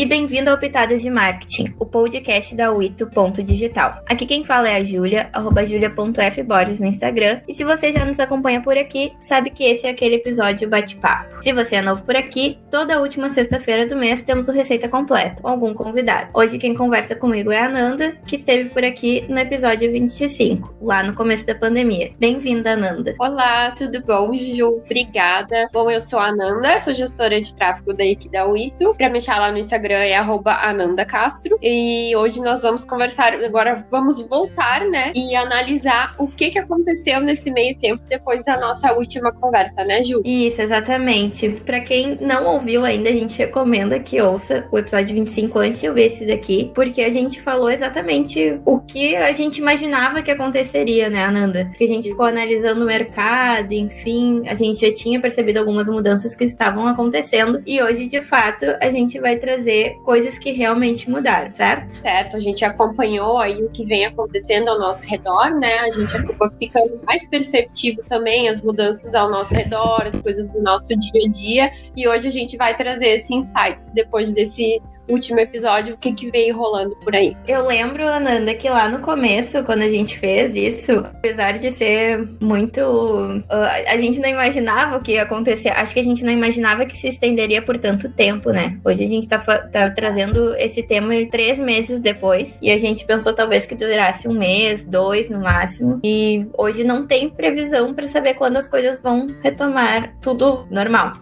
e bem-vindo ao Pitadas de Marketing, o podcast da Uito Ponto Digital. Aqui quem fala é a Júlia, arroba julia.fborges no Instagram. E se você já nos acompanha por aqui, sabe que esse é aquele episódio bate-papo. Se você é novo por aqui, toda última sexta-feira do mês temos o Receita Completa, com algum convidado. Hoje quem conversa comigo é a Nanda, que esteve por aqui no episódio 25, lá no começo da pandemia. Bem-vinda, Nanda. Olá, tudo bom, Ju? Obrigada. Bom, eu sou a Nanda, sou gestora de tráfego da aqui da Uito. Pra me lá no Instagram é @ananda_castro e hoje nós vamos conversar, agora vamos voltar, né, e analisar o que que aconteceu nesse meio tempo depois da nossa última conversa, né, Ju? Isso, exatamente. Para quem não ouviu ainda, a gente recomenda que ouça o episódio 25 antes de eu ver esse daqui, porque a gente falou exatamente o que a gente imaginava que aconteceria, né, Ananda? Porque a gente ficou analisando o mercado, enfim, a gente já tinha percebido algumas mudanças que estavam acontecendo e hoje, de fato, a gente vai trazer coisas que realmente mudaram, certo? Certo, a gente acompanhou aí o que vem acontecendo ao nosso redor, né? A gente acabou ficando mais perceptivo também as mudanças ao nosso redor, as coisas do nosso dia a dia. E hoje a gente vai trazer esse insights depois desse último episódio, o que, que veio rolando por aí. Eu lembro, Ananda, que lá no começo, quando a gente fez isso, apesar de ser muito. Uh, a gente não imaginava o que ia acontecer. Acho que a gente não imaginava que se estenderia por tanto tempo, né? Hoje a gente tá, tá trazendo esse tema três meses depois. E a gente pensou talvez que durasse um mês, dois no máximo. E hoje não tem previsão para saber quando as coisas vão retomar tudo normal.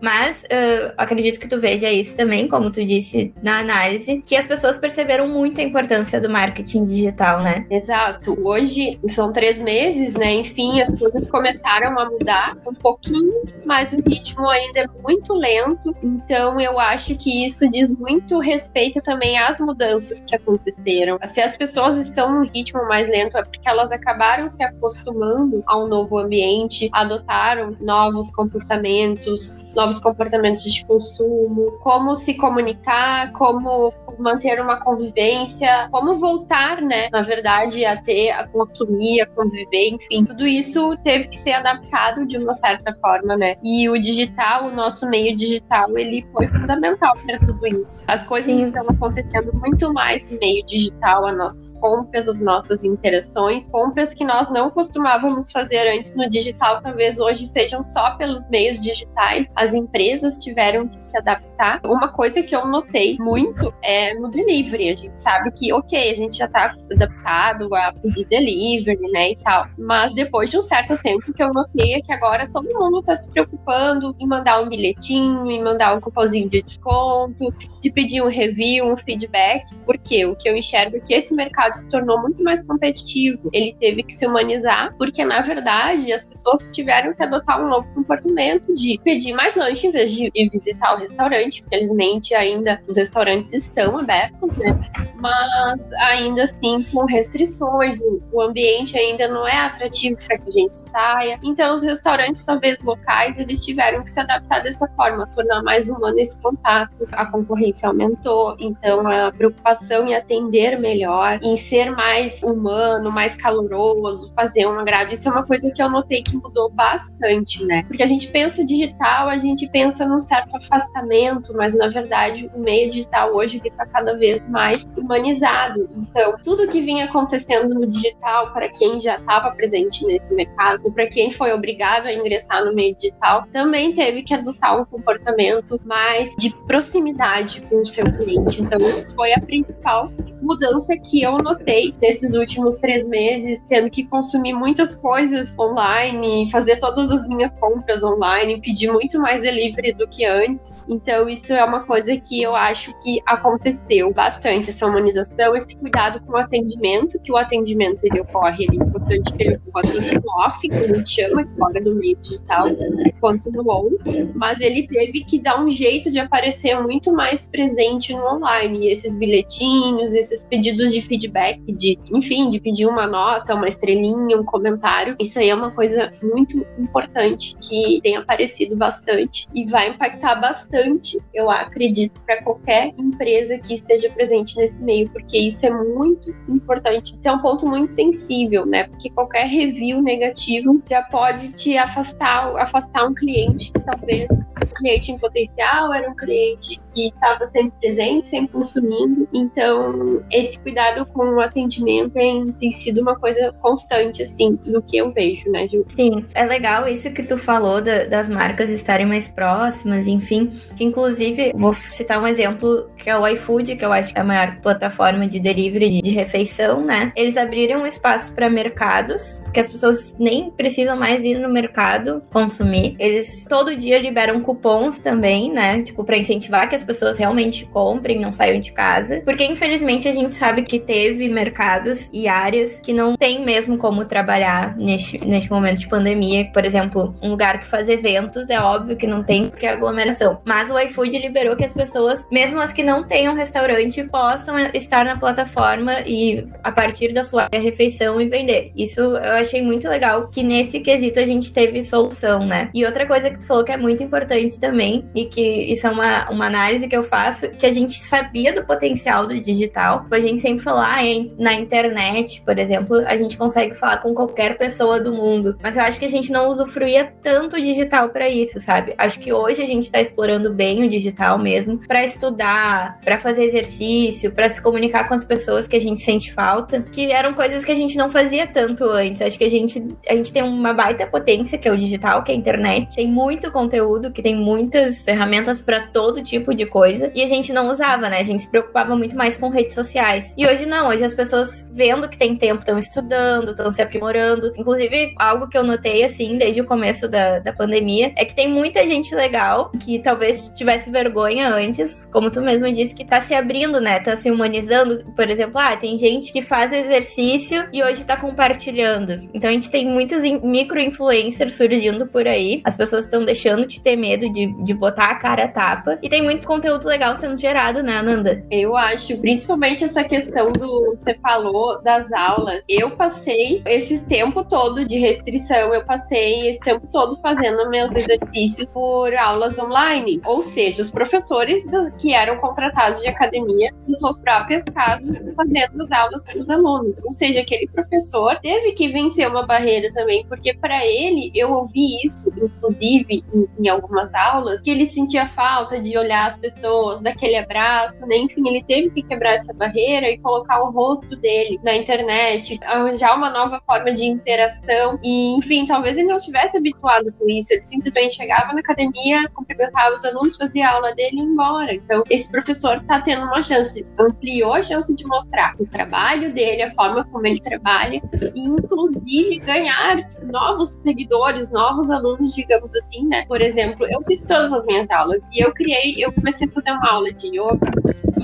Mas uh, acredito que tu veja isso também, como tu disse na análise, que as pessoas perceberam muito a importância do marketing digital, né? Exato. Hoje são três meses, né? Enfim, as coisas começaram a mudar um pouquinho, mas o ritmo ainda é muito lento. Então, eu acho que isso diz muito respeito também às mudanças que aconteceram. Se as pessoas estão num ritmo mais lento, é porque elas acabaram se acostumando a um novo ambiente, adotaram novos comportamentos, novos comportamentos de consumo, como se comunicar, como manter uma convivência, como voltar, né, na verdade, a ter, a consumir, a conviver, enfim, tudo isso teve que ser adaptado de uma certa forma, né? E o digital, o nosso meio digital, ele foi fundamental para tudo isso. As coisas Sim. estão acontecendo muito mais no meio digital, as nossas compras, as nossas interações, compras que nós não costumávamos fazer antes no digital, talvez hoje sejam só pelos meios digitais. As empresas tiveram que se adaptar. Uma coisa que eu notei muito é no delivery. A gente sabe que, ok, a gente já tá adaptado a pedir delivery, né, e tal. Mas depois de um certo tempo que eu notei é que agora todo mundo tá se preocupando em mandar um bilhetinho, em mandar um cupomzinho de desconto, de pedir um review, um feedback, porque o que eu enxergo é que esse mercado se tornou muito mais competitivo. Ele teve que se humanizar, porque na verdade as pessoas tiveram que adotar um novo comportamento de pedir mais lanche em vez de visitar o restaurante. Felizmente ainda os restaurantes estão abertos, né? Mas ainda assim com restrições, o, ambiente ainda não é atrativo para que a gente saia. Então os restaurantes, talvez locais, eles tiveram que se adaptar dessa forma, tornar mais humano esse contato. A concorrência aumentou, então a preocupação em atender melhor, em ser mais humano, mais caloroso, fazer um agrado, isso é uma coisa que eu notei que mudou bastante, né? Porque a gente pensa digital, a gente pensa num certo afastamento, mas na verdade o meio digital hoje está cada vez mais humanizado. Então, tudo que vinha acontecendo no digital, para quem já estava presente nesse mercado, ou para quem foi obrigado a ingressar no meio digital, também teve que adotar um comportamento mais de proximidade com o seu cliente. Então, isso foi a principal mudança que eu notei nesses últimos três meses, tendo que consumir muitas coisas online, fazer todas as minhas compras online, pedir muito mais delivery do que antes. Então, isso é uma coisa que eu acho que aconteceu bastante, essa humanização, esse cuidado com o atendimento, que o atendimento ele ocorre, ele é importante que ele ocorra tanto no off, que a gente chama, fora do meio digital, quanto no on, mas ele teve que dar um jeito de aparecer muito mais presente no online. E esses bilhetinhos, esses pedidos de feedback, de, enfim, de pedir uma nota, uma estrelinha, um comentário. Isso aí é uma coisa muito importante que tem aparecido bastante e vai impactar bastante, eu acredito, para qualquer empresa que esteja presente nesse meio, porque isso é muito importante. Isso é um ponto muito sensível, né? Porque qualquer review negativo já pode te afastar, afastar um cliente que talvez um cliente em potencial era um cliente que estava sempre presente, sempre consumindo. Então, esse cuidado com o atendimento tem, tem sido uma coisa constante, assim, do que eu vejo, né, Ju? Sim, é legal isso que tu falou da, das marcas estarem mais próximas, enfim. Que, inclusive, vou citar um exemplo que é o iFood, que eu acho que é a maior plataforma de delivery de, de refeição, né? Eles abriram um espaço para mercados, que as pessoas nem precisam mais ir no mercado consumir. Eles todo dia liberam cupons também, né? Tipo, para incentivar que as pessoas realmente comprem, não saiam de casa. Porque, infelizmente, a gente sabe que teve mercados e áreas que não tem mesmo como trabalhar neste, neste momento de pandemia. Por exemplo, um lugar que faz eventos, é óbvio que não tem porque é aglomeração. Mas o iFood liberou que as pessoas, mesmo as que não tenham restaurante, possam estar na plataforma e a partir da sua refeição e vender. Isso eu achei muito legal que nesse quesito a gente teve solução, né? E outra coisa que tu falou que é muito importante também, e que isso é uma, uma análise que eu faço, que a gente sabia do potencial do digital. A gente sempre falou, ah, na internet, por exemplo, a gente consegue falar com qualquer pessoa do mundo. Mas eu acho que a gente não usufruía tanto o digital para isso, sabe? Acho que hoje a gente está explorando bem o digital mesmo para estudar, para fazer exercício, para se comunicar com as pessoas que a gente sente falta, que eram coisas que a gente não fazia tanto antes. Acho que a gente, a gente tem uma baita potência que é o digital, que é a internet. Tem muito conteúdo, que tem muitas ferramentas para todo tipo de coisa. E a gente não usava, né? A gente se preocupava muito mais com redes sociais. E hoje não, hoje as pessoas vendo que tem tempo estão estudando, estão se aprimorando. Inclusive, algo que eu notei, assim, desde o começo da, da pandemia, é que tem muita gente legal que talvez tivesse vergonha antes, como tu mesmo disse, que tá se abrindo, né? Tá se humanizando. Por exemplo, ah, tem gente que faz exercício e hoje tá compartilhando. Então a gente tem muitos micro-influencers surgindo por aí. As pessoas estão deixando de ter medo de, de botar a cara a tapa. E tem muito conteúdo legal sendo gerado, né, Ananda? Eu acho, principalmente essa questão do você falou das aulas. Eu passei esse tempo todo de restrição, eu passei esse tempo todo fazendo meus exercícios por aulas online. Ou seja, os professores do, que eram contratados de academia em suas próprias casas fazendo as aulas para os alunos. Ou seja, aquele professor teve que vencer uma barreira também, porque para ele, eu ouvi isso, inclusive, em, em algumas aulas, que ele sentia falta de olhar as pessoas, daquele abraço, né? Enfim, ele teve que quebrar essa barreira e colocar o rosto dele na internet, arranjar uma nova forma de interação. E, enfim, talvez ele não estivesse habituado com isso. Ele simplesmente chegava na academia, cumprimentava os alunos, fazia aula dele e ia embora. Então, esse professor está tendo uma chance, ampliou a chance de mostrar o trabalho dele, a forma como ele trabalha, e inclusive ganhar novos seguidores, novos alunos, digamos assim, né? Por exemplo, eu fiz todas as minhas aulas e eu criei, eu comecei a fazer uma aula de yoga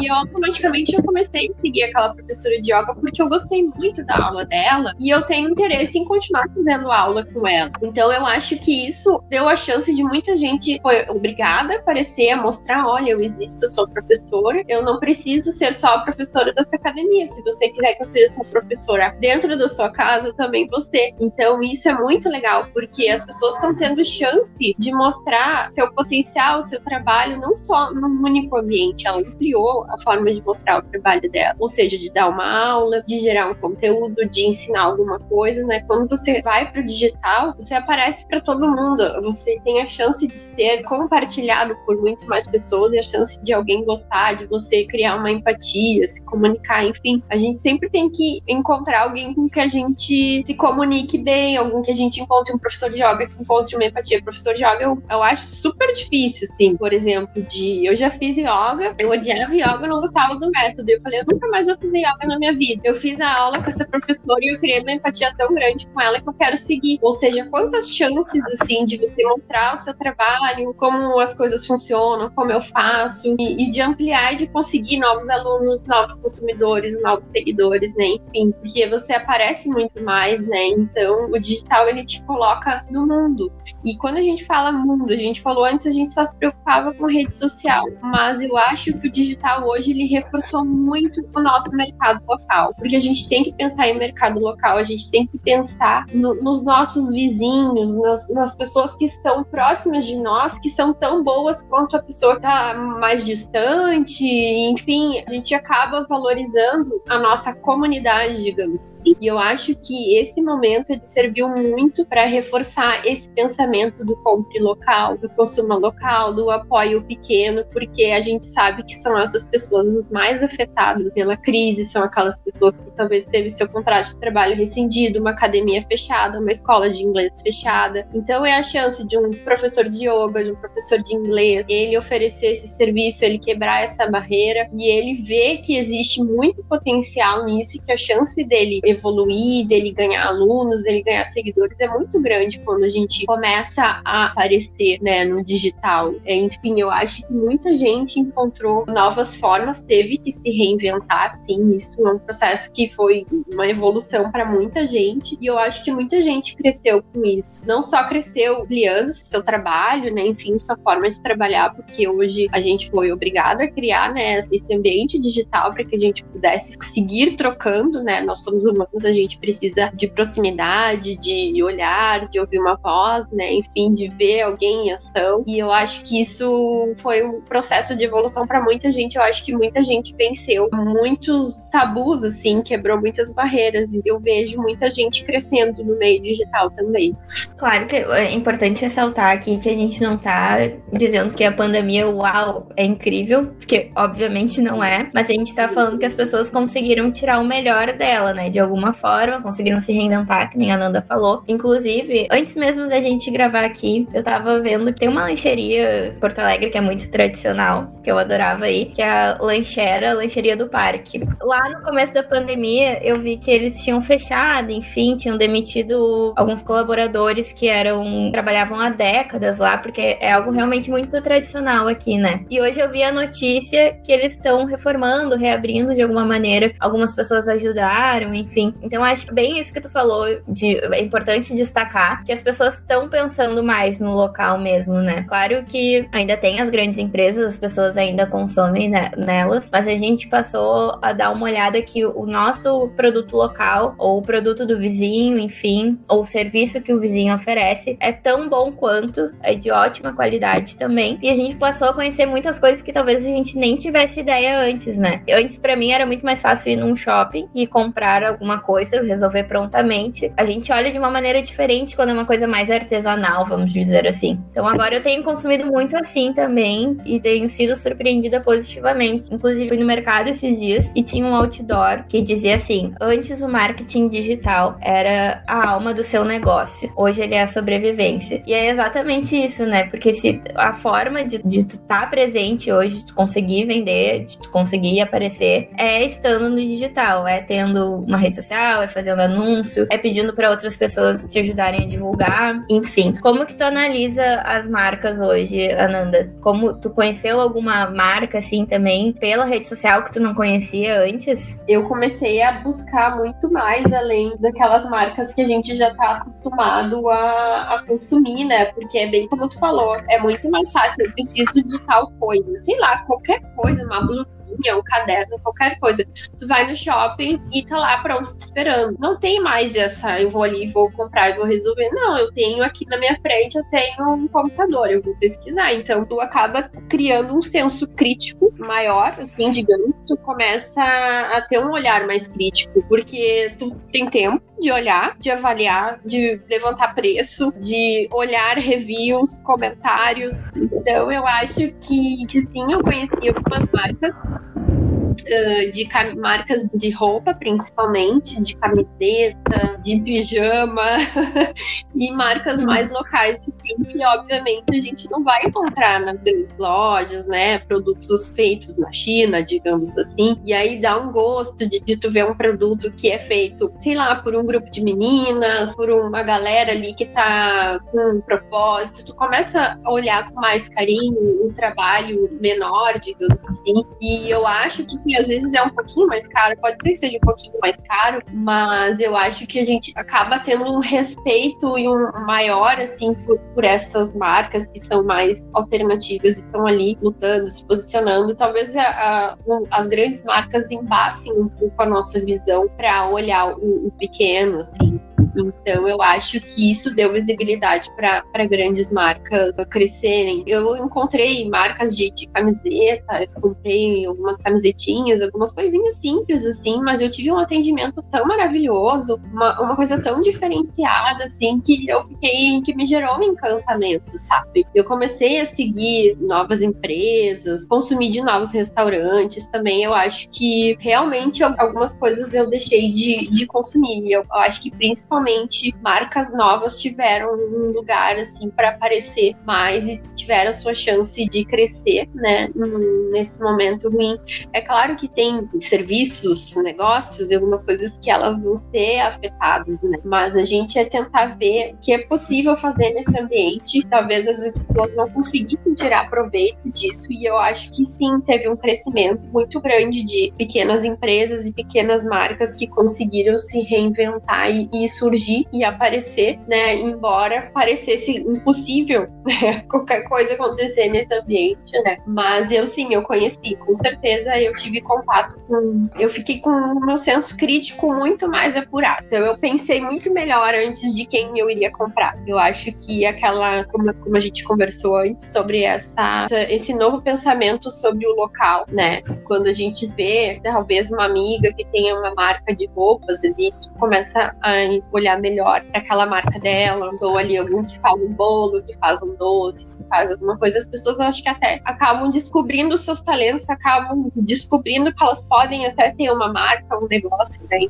e eu, automaticamente eu comecei a seguir aquela professora de yoga porque eu gostei muito da aula dela e eu tenho interesse em continuar fazendo aula com ela. Então eu acho que isso deu a chance de muita gente foi obrigada a aparecer, a mostrar, olha, eu existo, eu sou professora, eu não preciso ser só a professora dessa academia. Se você quiser que eu seja sua professora dentro da sua casa, também você. Então isso é muito legal porque as pessoas estão tendo chance de mostrar seu potencial, seu trabalho, não só num único ambiente, ela ampliou a forma de mostrar o trabalho dela, ou seja, de dar uma aula, de gerar um conteúdo, de ensinar alguma coisa, né? Quando você vai para o digital, você aparece para todo mundo, você tem a chance de ser compartilhado por muito mais pessoas e a chance de alguém gostar, de você criar uma empatia, se comunicar, enfim. A gente sempre tem que encontrar alguém com que a gente se comunique bem, algum que a gente encontre um professor de yoga que encontre uma empatia. Professor de yoga eu, eu acho super difícil, assim, por exemplo, de eu já fiz yoga, eu odiava yoga yoga, eu não gostava do método. Eu falei, eu nunca mais vou fazer yoga na minha vida. Eu fiz a aula com essa professora e eu criei uma empatia tão grande com ela que eu quero seguir. Ou seja, quantas chances, assim, de você mostrar o seu trabalho, como as coisas funcionam, como eu faço, e, e de ampliar e de conseguir novos alunos, novos consumidores, novos seguidores, né? Enfim, porque você aparece muito mais, né? Então, o digital, ele te coloca no mundo. E quando a gente fala mundo, a gente falou antes, a gente só se preocupava com rede social. Mas eu acho que o digital hoje ele reforçou muito o nosso mercado local, porque a gente tem que pensar em mercado local, a gente tem que pensar no, nos nossos vizinhos, nas, nas, pessoas que estão próximas de nós, que são tão boas quanto a pessoa que está mais distante, enfim, a gente acaba valorizando a nossa comunidade, digamos assim. E eu acho que esse momento ele serviu muito para reforçar esse pensamento do compre local, do consumo local, do apoio pequeno, porque a gente sabe que são essas pessoas mais afetadas pela crise, são aquelas pessoas que talvez teve seu contrato de trabalho rescindido, uma academia fechada, uma escola de inglês fechada. Então é a chance de um professor de yoga, de um professor de inglês, ele oferecer esse serviço, ele quebrar essa barreira e ele ver que existe muito potencial nisso e que a chance dele evoluir, dele ganhar alunos, dele ganhar seguidores é muito grande quando a gente começa a aparecer, né, no digital. Enfim, eu acho que muita gente encontrou novas formas, teve que se reinventar, sim, isso é um processo que foi uma evolução para muita gente e eu acho que muita gente cresceu com isso. Não só cresceu ampliando seu trabalho, né, enfim, sua forma de trabalhar, porque hoje a gente foi obrigado a criar, né, esse ambiente digital para que a gente pudesse seguir trocando, né? Nós somos humanos, a gente precisa de proximidade, de olhar, de ouvir uma voz, né, enfim, de ver alguém em ação. E eu acho que isso foi um processo de evolução para muita gente. Eu acho que muita gente venceu muitos tabus assim, quebrou muitas barreiras e eu vejo muita gente crescendo no meio digital também. Claro que é importante ressaltar aqui que a gente não tá dizendo que a pandemia, uau, é incrível, porque obviamente não é, mas a gente tá falando que as pessoas conseguiram tirar o melhor dela, né? De alguma forma, conseguiram se reinventar, que nem a Nanda falou. Inclusive, antes mesmo da gente gravar aqui, eu tava vendo que tem uma lancheria em Porto Alegre que é muito tradicional, que eu adorava aí, que é Lanchera, a Lancheria do Parque. Lá no começo da pandemia, eu vi que eles tinham fechado, enfim, tinham demitido alguns colaboradores que eram trabalhavam há décadas lá, porque é algo realmente muito tradicional aqui, né? E hoje eu vi a notícia que eles estão reformando, reabrindo de alguma maneira. Algumas pessoas ajudaram, enfim. Então acho bem isso que tu falou, de, é importante destacar que as pessoas estão pensando mais no local mesmo, né? Claro que ainda tem as grandes empresas, as pessoas ainda consomem né, nelas, mas a gente passou a dar uma olhada que o nosso produto local, ou o produto do vizinho, enfim, ou o serviço que o vizinho oferece, é tão bom quanto, é de ótima qualidade também. E a gente passou a conhecer muitas coisas que talvez a gente nem tivesse ideia antes, né? Antes, para mim, era muito mais fácil ir num shopping e comprar alguma coisa, resolver prontamente. A gente olha de uma maneira diferente quando é uma coisa mais artesanal, vamos dizer assim. Então agora eu tenho consumido muito assim também e tenho sido surpreendida positivamente. Inclusive, fui no mercado esses dias e tinha um outdoor que dizia assim: antes o marketing digital era a alma do seu negócio, hoje ele é a sobrevivência. E é exatamente isso, né? Porque se a forma de, de tu estar tá presente hoje, de tu conseguir vender, de tu conseguir aparecer, é estando no digital, é tendo uma rede social, é fazendo anúncio, é pedindo para outras pessoas te ajudarem a divulgar, enfim. Como que tu analisa as marcas hoje, Ananda? Como tu conheceu alguma marca assim também pela rede social que tu não conhecia antes? Eu comecei a buscar muito mais além daquelas marcas que a gente já tá acostumado a, a consumir, né? Porque é bem como tu falou, é muito mais fácil. Eu preciso de tal coisa, sei lá, qualquer coisa, uma blusa um caderno, qualquer coisa. Tu vai no shopping e tá lá pronto te esperando. Não tem mais essa, eu vou ali, vou comprar e vou resolver. Não, eu tenho aqui na minha frente, eu tenho um computador, eu vou pesquisar. Então tu acaba criando um senso crítico maior, assim, digamos. Tu começa a ter um olhar mais crítico, porque tu tem tempo de olhar, de avaliar, de levantar preço, de olhar reviews, comentários. Então eu acho que, que sim, eu conheci algumas marcas uh, de marcas de roupa, principalmente, de camiseta, de pijama, e marcas uhum. mais locais, assim, que obviamente a gente não vai encontrar nas grandes lojas, né? Produtos feitos na China, digamos assim. E aí dá um gosto de, de tu ver um produto que é feito, sei lá, por um grupo de meninas, por uma galera ali que tá com um propósito. Tu começa a olhar com mais carinho o trabalho menor, digamos assim. E eu acho que assim, às vezes é um pouquinho mais caro, pode ser que seja um pouquinho mais caro, mas eu acho que a gente acaba tendo um respeito e um maior, assim, por, por essas marcas que são mais alternativas e estão ali lutando, se posicionando. Talvez a, a, as grandes marcas embassem um pouco a nossa visão para olhar o, o pequeno, assim, então, eu acho que isso deu visibilidade para grandes marcas crescerem. Eu encontrei marcas de, de camiseta, comprei algumas camisetinhas, algumas coisinhas simples, assim, mas eu tive um atendimento tão maravilhoso, uma, uma coisa tão diferenciada, assim, que eu fiquei, que me gerou um encantamento, sabe? Eu comecei a seguir novas empresas, consumir de novos restaurantes também. Eu acho que realmente algumas coisas eu deixei de, de consumir. Eu, eu acho que principalmente realmente marcas novas tiveram um lugar assim para aparecer mais e tiveram a sua chance de crescer, né? Nesse momento ruim. É claro que tem serviços, negócios e algumas coisas que elas vão ser afetadas, né? Mas a gente é tentar ver o que é possível fazer nesse ambiente. Talvez as pessoas não conseguissem tirar proveito disso e eu acho que sim, teve um crescimento muito grande de pequenas empresas e pequenas marcas que conseguiram se reinventar e, e surgir surgir e aparecer, né? Embora parecesse impossível né? qualquer coisa acontecer nesse ambiente, né? Mas eu sim, eu conheci, com certeza eu tive contato com. Eu fiquei com o meu senso crítico muito mais apurado. Então eu pensei muito melhor antes de quem eu iria comprar. Eu acho que aquela, como, como a gente conversou antes, sobre essa, esse novo pensamento sobre o local, né? Quando a gente vê, talvez, uma amiga que tenha uma marca de roupas ali, que começa a olhar olhar melhor para aquela marca dela, ou ali algum que faz um bolo, que faz um doce, faz alguma coisa, as pessoas acho que até acabam descobrindo seus talentos, acabam descobrindo que elas podem até ter uma marca, um negócio, né?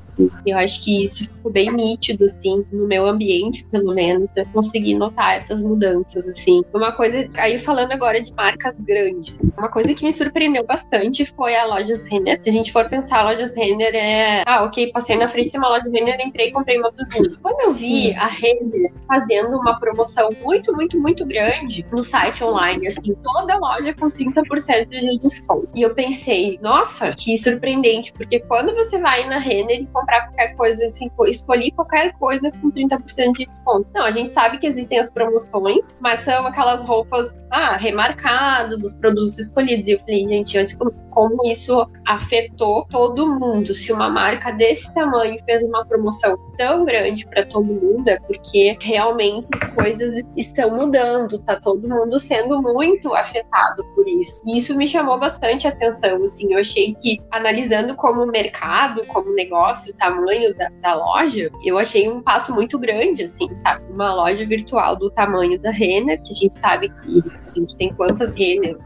Eu acho que isso ficou bem nítido, assim, no meu ambiente, pelo menos, eu consegui notar essas mudanças, assim. Uma coisa, aí falando agora de marcas grandes, uma coisa que me surpreendeu bastante foi a Lojas Renner. Se a gente for pensar, a Lojas Renner é, ah, ok, passei na frente de uma loja Renner, entrei e comprei uma blusinha quando eu vi Sim. a Renner fazendo uma promoção muito, muito, muito grande no site online, assim, toda loja com 30% de desconto. E eu pensei, nossa, que surpreendente, porque quando você vai na Renner e comprar qualquer coisa, assim, escolher qualquer coisa com 30% de desconto. Não, a gente sabe que existem as promoções, mas são aquelas roupas, ah, remarcadas, os produtos escolhidos. E eu falei, gente, antes como isso afetou todo mundo. Se uma marca desse tamanho fez uma promoção tão grande para todo mundo, é porque realmente as coisas estão mudando, tá todo mundo sendo muito afetado por isso. E isso me chamou bastante atenção, assim, eu achei que analisando como mercado, como negócio, o tamanho da, da loja, eu achei um passo muito grande, assim, sabe? Uma loja virtual do tamanho da Renner, que a gente sabe que a gente tem quantas Renner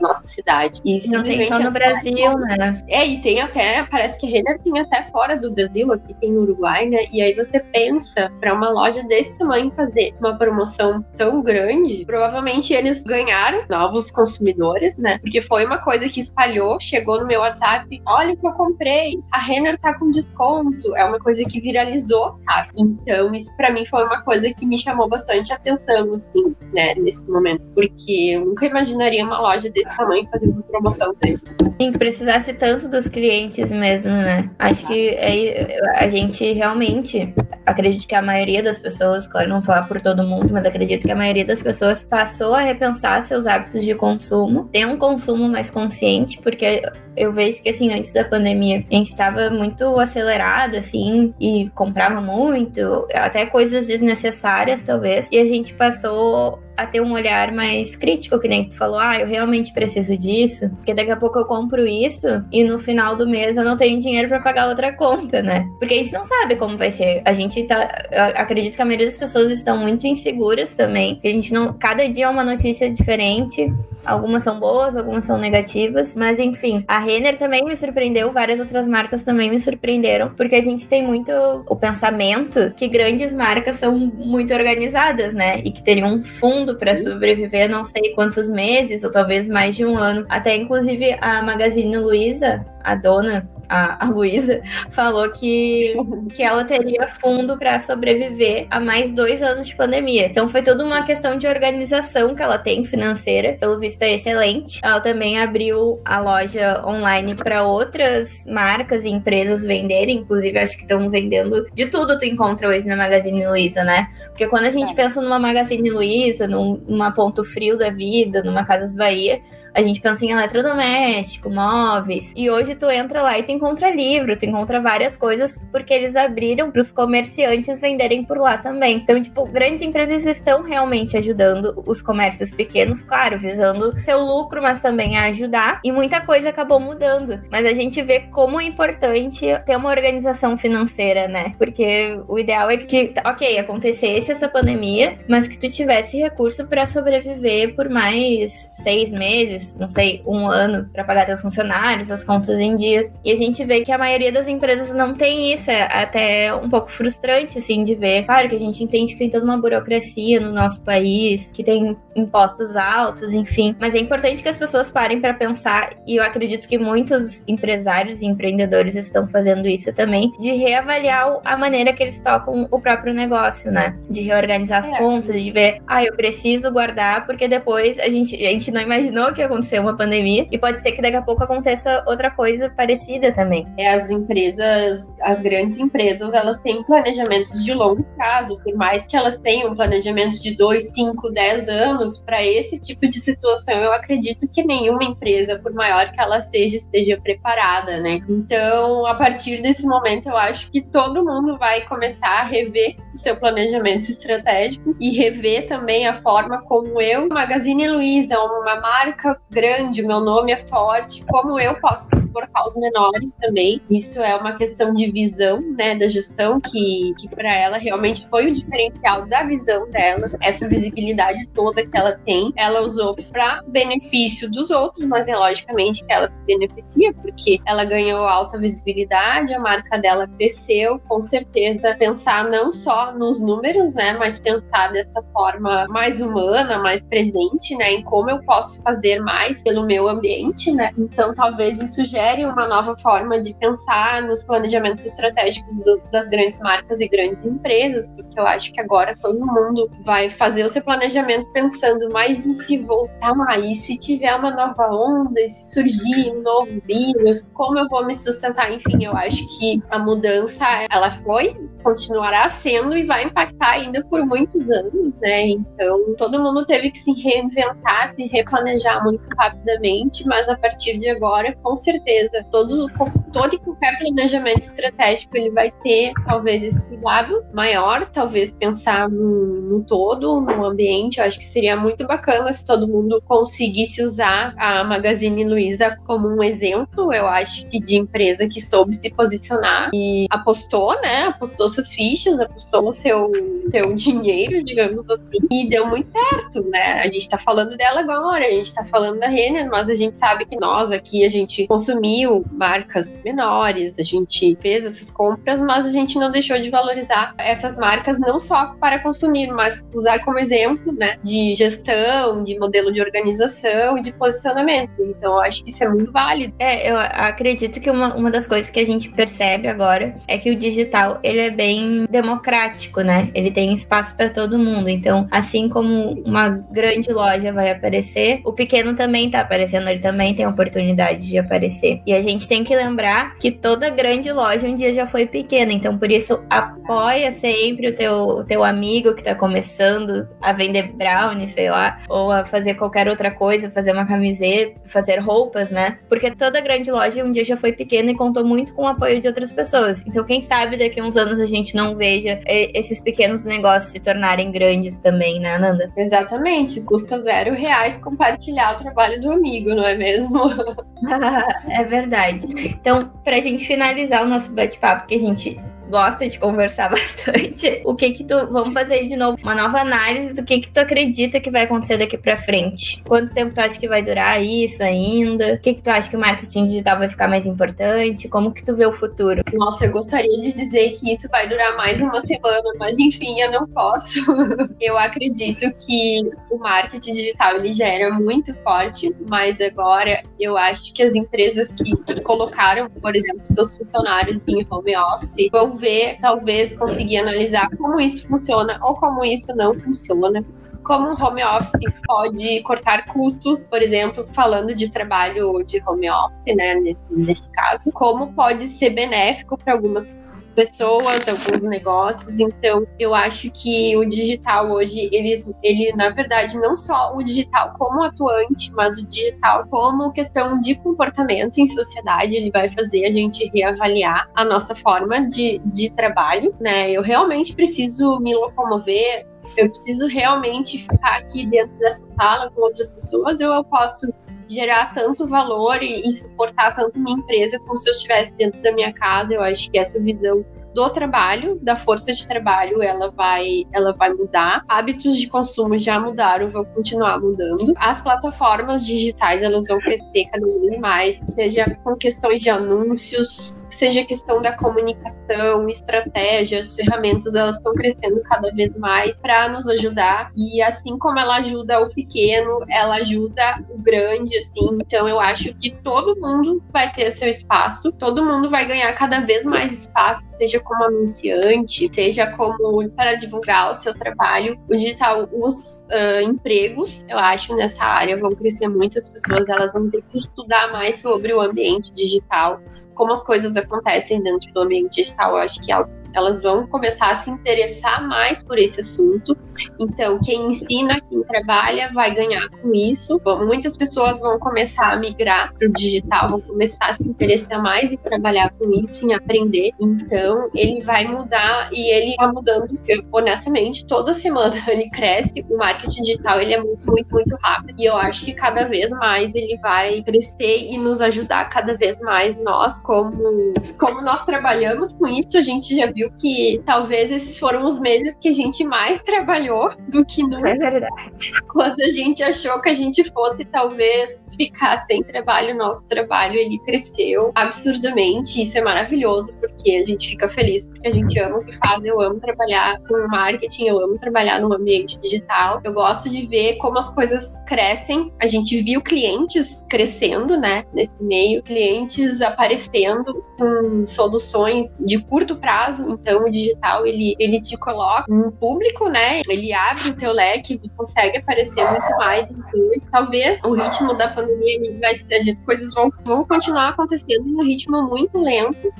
na nossa cidade. E não tem só no Brasil, né? É, e tem até, parece que Renner tem até fora do Brasil, aqui tem no Uruguai, né? E aí você pensa, para uma loja desse tamanho fazer uma promoção tão grande, provavelmente eles ganharam novos consumidores, né? Porque foi uma coisa que espalhou, chegou no meu WhatsApp, olha o que eu comprei, a Renner tá com desconto. É uma coisa que viralizou, sabe? Então, isso para mim foi uma coisa que me chamou bastante atenção, assim, né, nesse momento. Porque eu nunca imaginaria uma loja desse tamanho fazendo uma promoção desse. Sim, que precisasse tanto dos clientes mesmo, né? Acho que é, a gente realmente, acredito que a maioria das pessoas, claro, não falar por todo mundo, mas acredito que a maioria das pessoas passou a repensar seus hábitos de consumo, ter um consumo mais consciente, porque eu vejo que, assim, antes da pandemia, a gente estava muito acelerado, assim, e comprava muito, até coisas desnecessárias, talvez, e a gente passou a ter um olhar mais crítico, que nem tu falou, ah, eu realmente preciso disso, porque daqui a pouco eu compro isso e no final do mês eu não tenho dinheiro para pagar outra conta, né? Porque a gente não sabe como vai ser. A gente tá, acredito que a maioria das pessoas estão muito inseguras também, a gente não, cada dia é uma notícia diferente, algumas são boas, algumas são negativas, mas enfim, a Renner também me surpreendeu, várias outras marcas também me surpreenderam, porque a gente tem muito o pensamento que grandes marcas são muito organizadas, né? E que teriam um fundo para sobreviver não sei quantos meses, ou talvez mais de um ano. Até inclusive a Magazine Luiza, a dona a, a Luísa, falou que, que ela teria fundo para sobreviver a mais dois anos de pandemia. Então foi toda uma questão de organização que ela tem financeira, pelo visto é excelente. Ela também abriu a loja online para outras marcas e empresas venderem, inclusive acho que estão vendendo de tudo tu encontra hoje na Magazine Luiza, né? Porque quando a gente é. pensa numa Magazine Luiza, numa Ponto Frio da vida, numa Casas Bahia, a gente pensa em eletrodoméstico, móveis. E hoje tu entra lá e tu encontra livro, tu encontra várias coisas, porque eles abriram para os comerciantes venderem por lá também. Então, tipo, grandes empresas estão realmente ajudando os comércios pequenos, claro, visando seu lucro, mas também a ajudar. E muita coisa acabou mudando. Mas a gente vê como é importante ter uma organização financeira, né? Porque o ideal é que, ok, acontecesse essa pandemia, mas que tu tivesse recurso para sobreviver por mais seis meses não sei, um ano para pagar seus funcionários, as contas em dias. E a gente vê que a maioria das empresas não tem isso. É até um pouco frustrante, assim, de ver. Claro que a gente entende que tem toda uma burocracia no nosso país, que tem impostos altos, enfim. Mas é importante que as pessoas parem para pensar, e eu acredito que muitos empresários e empreendedores estão fazendo isso também, de reavaliar a maneira que eles tocam o próprio negócio, né? De reorganizar as é. contas, de ver, ah, eu preciso guardar, porque depois a gente, a gente não imaginou que ia acontecer uma pandemia e pode ser que daqui a pouco aconteça outra coisa parecida também. É, as empresas, as grandes empresas, elas têm planejamentos de longo prazo, por mais que elas tenham planejamentos de 2, 5, 10 anos, para esse tipo de situação, eu acredito que nenhuma empresa, por maior que ela seja, esteja preparada, né? Então, a partir desse momento, eu acho que todo mundo vai começar a rever o seu planejamento estratégico e rever também a forma como eu, Magazine Luiza, uma marca grande, o meu nome é forte, como eu posso suportar os menores também. Isso é uma questão de visão, né, da gestão, que, que para ela realmente foi o diferencial da visão dela, essa visibilidade toda que ela tem. Ela usou para benefício dos outros, mas é logicamente que ela se beneficia, porque ela ganhou alta visibilidade, a marca dela cresceu, com certeza pensar não só nos números, né, mas pensar dessa forma mais humana, mais presente, né, em como eu posso fazer mais pelo meu ambiente, né? Então talvez isso gere uma nova forma de pensar nos planejamentos estratégicos do, das grandes marcas e grandes empresas, porque eu acho que agora todo mundo vai fazer o seu planejamento pensando, mas e se voltar mais? se tiver uma nova onda, e se surgir um novo vírus, como eu vou me sustentar? Enfim, eu acho que a mudança ela foi, continuará sendo e vai impactar ainda por muitos anos, né? Então todo mundo teve que se reinventar, se replanejar muito rapidamente, mas a partir de agora, com certeza, todos, todo e qualquer planejamento estratégico ele vai ter talvez esse cuidado maior, talvez pensar no, no todo, no ambiente. Eu acho que seria muito bacana se todo mundo conseguisse usar a Magazine Luiza como um exemplo, eu acho que de empresa que soube se posicionar e apostou, né? Apostou suas fichas, apostou o seu, seu dinheiro, digamos assim, e deu muito certo, né? A gente tá falando dela agora, a gente tá falando da Renner, mas a gente sabe que nós aqui, a gente consumiu marcas menores, a gente fez essas compras, mas a gente não deixou de valorizar essas marcas não só para consumir, mas usar como exemplo, né, de gestão, de modelo de organização e de posicionamento. Então, eu acho que isso é muito válido. É, eu acredito que uma, uma das coisas que a gente percebe agora é que o digital, ele é bem democrático, né? Ele tem espaço para todo mundo. Então, assim como uma grande loja vai aparecer, o pequeno também tá aparecendo, ele também tem oportunidade de aparecer. E a gente tem que lembrar que toda grande loja um dia já foi pequena, então por isso apoia sempre o teu, o teu amigo que tá começando a vender brownie, sei lá, ou a fazer qualquer outra coisa, fazer uma camiseta, fazer roupas, né? Porque toda grande loja um dia já foi pequena e contou muito com o apoio de outras pessoas. Então quem sabe daqui a uns anos a gente não veja esses pequenos negócios se tornarem grandes também, né, Nanda? Exatamente, custa zero reais compartilhar trabalho do amigo, não é mesmo? é verdade. Então, para a gente finalizar o nosso bate-papo, que a gente gosta de conversar bastante. O que que tu. Vamos fazer de novo uma nova análise do que que tu acredita que vai acontecer daqui pra frente. Quanto tempo tu acha que vai durar isso ainda? O que que tu acha que o marketing digital vai ficar mais importante? Como que tu vê o futuro? Nossa, eu gostaria de dizer que isso vai durar mais uma semana, mas enfim, eu não posso. eu acredito que o marketing digital ele já era muito forte, mas agora eu acho que as empresas que colocaram, por exemplo, seus funcionários em home office vão ver, talvez conseguir analisar como isso funciona ou como isso não funciona. Como o home office pode cortar custos, por exemplo, falando de trabalho de home office, né, nesse caso, como pode ser benéfico para algumas pessoas, alguns negócios. Então, eu acho que o digital hoje, ele, ele, na verdade, não só o digital como atuante, mas o digital como questão de comportamento em sociedade, ele vai fazer a gente reavaliar a nossa forma de, de trabalho, né? Eu realmente preciso me locomover eu preciso realmente ficar aqui dentro dessa sala com outras pessoas, ou eu posso gerar tanto valor e, e suportar tanto minha empresa como se eu estivesse dentro da minha casa. Eu acho que essa visão do trabalho, da força de trabalho, ela vai, ela vai mudar. Hábitos de consumo já mudaram, vão continuar mudando. As plataformas digitais, elas vão crescer cada vez mais, seja com questões de anúncios, seja questão da comunicação, estratégias, ferramentas, elas estão crescendo cada vez mais para nos ajudar. E assim como ela ajuda o pequeno, ela ajuda o grande, assim. Então eu acho que todo mundo vai ter seu espaço, todo mundo vai ganhar cada vez mais espaço, seja como anunciante, seja como para divulgar o seu trabalho. O digital, os uh, empregos, eu acho, nessa área vão crescer muitas pessoas, elas vão ter que estudar mais sobre o ambiente digital, como as coisas acontecem dentro do ambiente digital. Eu acho que é algo elas vão começar a se interessar mais por esse assunto. Então, quem ensina, quem trabalha, vai ganhar com isso. Bom, muitas pessoas vão começar a migrar para o digital, vão começar a se interessar mais em trabalhar com isso, em aprender. Então, ele vai mudar e ele está mudando, eu, honestamente, toda semana ele cresce. O marketing digital ele é muito, muito, muito rápido. E eu acho que cada vez mais ele vai crescer e nos ajudar cada vez mais. Nós, como, como nós trabalhamos com isso, a gente já viu viu que talvez esses foram os meses que a gente mais trabalhou do que nunca. É verdade. Quando a gente achou que a gente fosse talvez ficar sem trabalho, nosso trabalho ele cresceu absurdamente. Isso é maravilhoso porque a gente fica feliz porque a gente ama o que faz. Eu amo trabalhar com marketing, eu amo trabalhar no ambiente digital. Eu gosto de ver como as coisas crescem. A gente viu clientes crescendo, né, nesse meio, clientes aparecendo com soluções de curto prazo então, o digital, ele, ele te coloca um público, né? Ele abre o teu leque, consegue aparecer muito mais. Então, talvez o ritmo da pandemia, ele vai, as coisas vão, vão continuar acontecendo em um ritmo muito lento.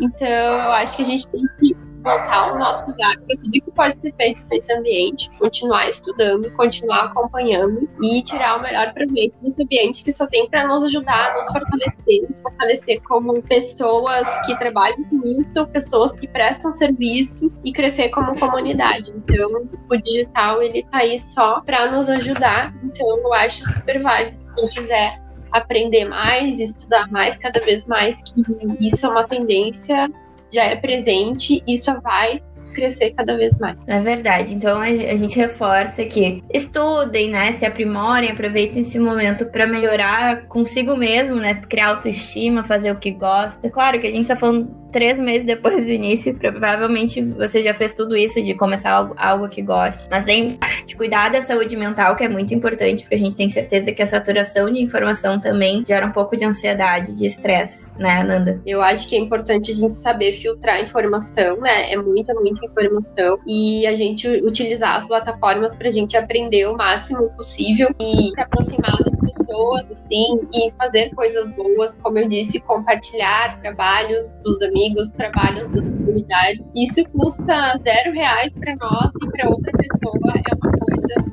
Então, eu acho que a gente tem que voltar o nosso lugar para tudo que pode ser feito nesse ambiente, continuar estudando, continuar acompanhando e tirar o melhor proveito desse ambiente que só tem para nos ajudar, nos fortalecer, nos fortalecer como pessoas que trabalham com isso, pessoas que prestam serviço e crescer como comunidade. Então, o digital ele tá aí só para nos ajudar. Então, eu acho super válido quem quiser aprender mais, estudar mais, cada vez mais, que isso é uma tendência já é presente e só vai crescer cada vez mais. É verdade. Então a, gente reforça que estudem, né? Se aprimorem, aproveitem esse momento para melhorar consigo mesmo, né? Criar autoestima, fazer o que gosta. Claro que a gente tá falando três meses depois do início, provavelmente você já fez tudo isso de começar algo, algo que gosta. Mas tem de cuidar da saúde mental, que é muito importante, porque a gente tem certeza que a saturação de informação também gera um pouco de ansiedade, de estresse, né, Nanda? Eu acho que é importante a gente saber filtrar a informação, né? É muita, muita informação. E a gente utilizar as plataformas pra gente aprender o máximo possível e se aproximar das pessoas, assim, e fazer coisas boas, como eu disse, compartilhar trabalhos dos amigos trabalhos da comunidade. Isso custa zero reais para nós e para outra pessoa é uma coisa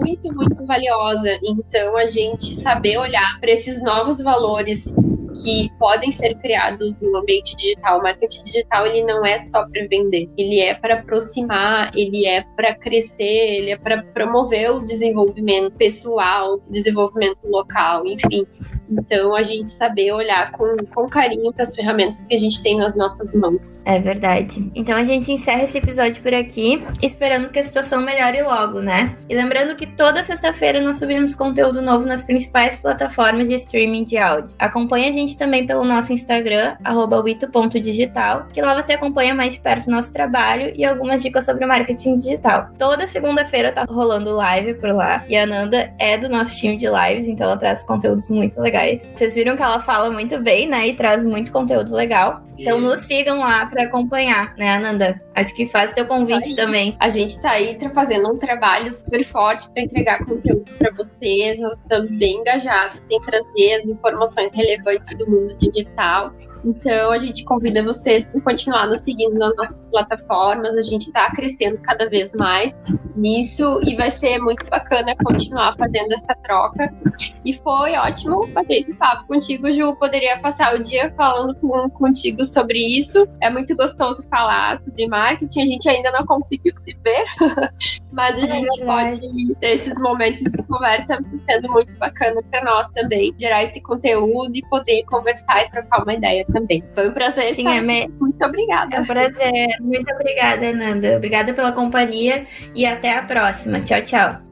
muito, muito valiosa. Então, a gente saber olhar para esses novos valores que podem ser criados no ambiente digital. O marketing digital ele não é só para vender, ele é para aproximar, ele é para crescer, ele é para promover o desenvolvimento pessoal, desenvolvimento local, enfim. Então a gente saber olhar com, com carinho para as ferramentas que a gente tem nas nossas mãos. É verdade. Então a gente encerra esse episódio por aqui, esperando que a situação melhore logo, né? E lembrando que toda sexta-feira nós subimos conteúdo novo nas principais plataformas de streaming de áudio. Acompanhe a gente também pelo nosso Instagram, wito.digital, que lá você acompanha mais de perto o nosso trabalho e algumas dicas sobre marketing digital. Toda segunda-feira tá rolando live por lá. E a Nanda é do nosso time de lives, então ela traz conteúdos muito legais. Vocês viram que ela fala muito bem, né? E traz muito conteúdo legal. Então nos sigam lá para acompanhar, né, Ananda? Acho que faz teu convite também. A gente tá aí fazendo um trabalho super forte para entregar conteúdo para vocês. Nós estamos bem engajados em trazer as informações relevantes do mundo digital. Então a gente convida vocês a continuar nos seguindo nas nossas plataformas. A gente está crescendo cada vez mais nisso e vai ser muito bacana continuar fazendo essa troca. E foi ótimo bater esse papo contigo, Ju. Poderia passar o dia falando com, contigo sobre isso. É muito gostoso falar sobre marketing. A gente ainda não conseguiu se ver, mas a é gente pode ter esses momentos de conversa sendo muito bacana para nós também, gerar esse conteúdo e poder conversar e trocar uma ideia também. Foi um prazer Sim, estar é me... Muito obrigada. É um prazer. Muito obrigada, Nanda. Obrigada pela companhia e até a próxima. Tchau, tchau.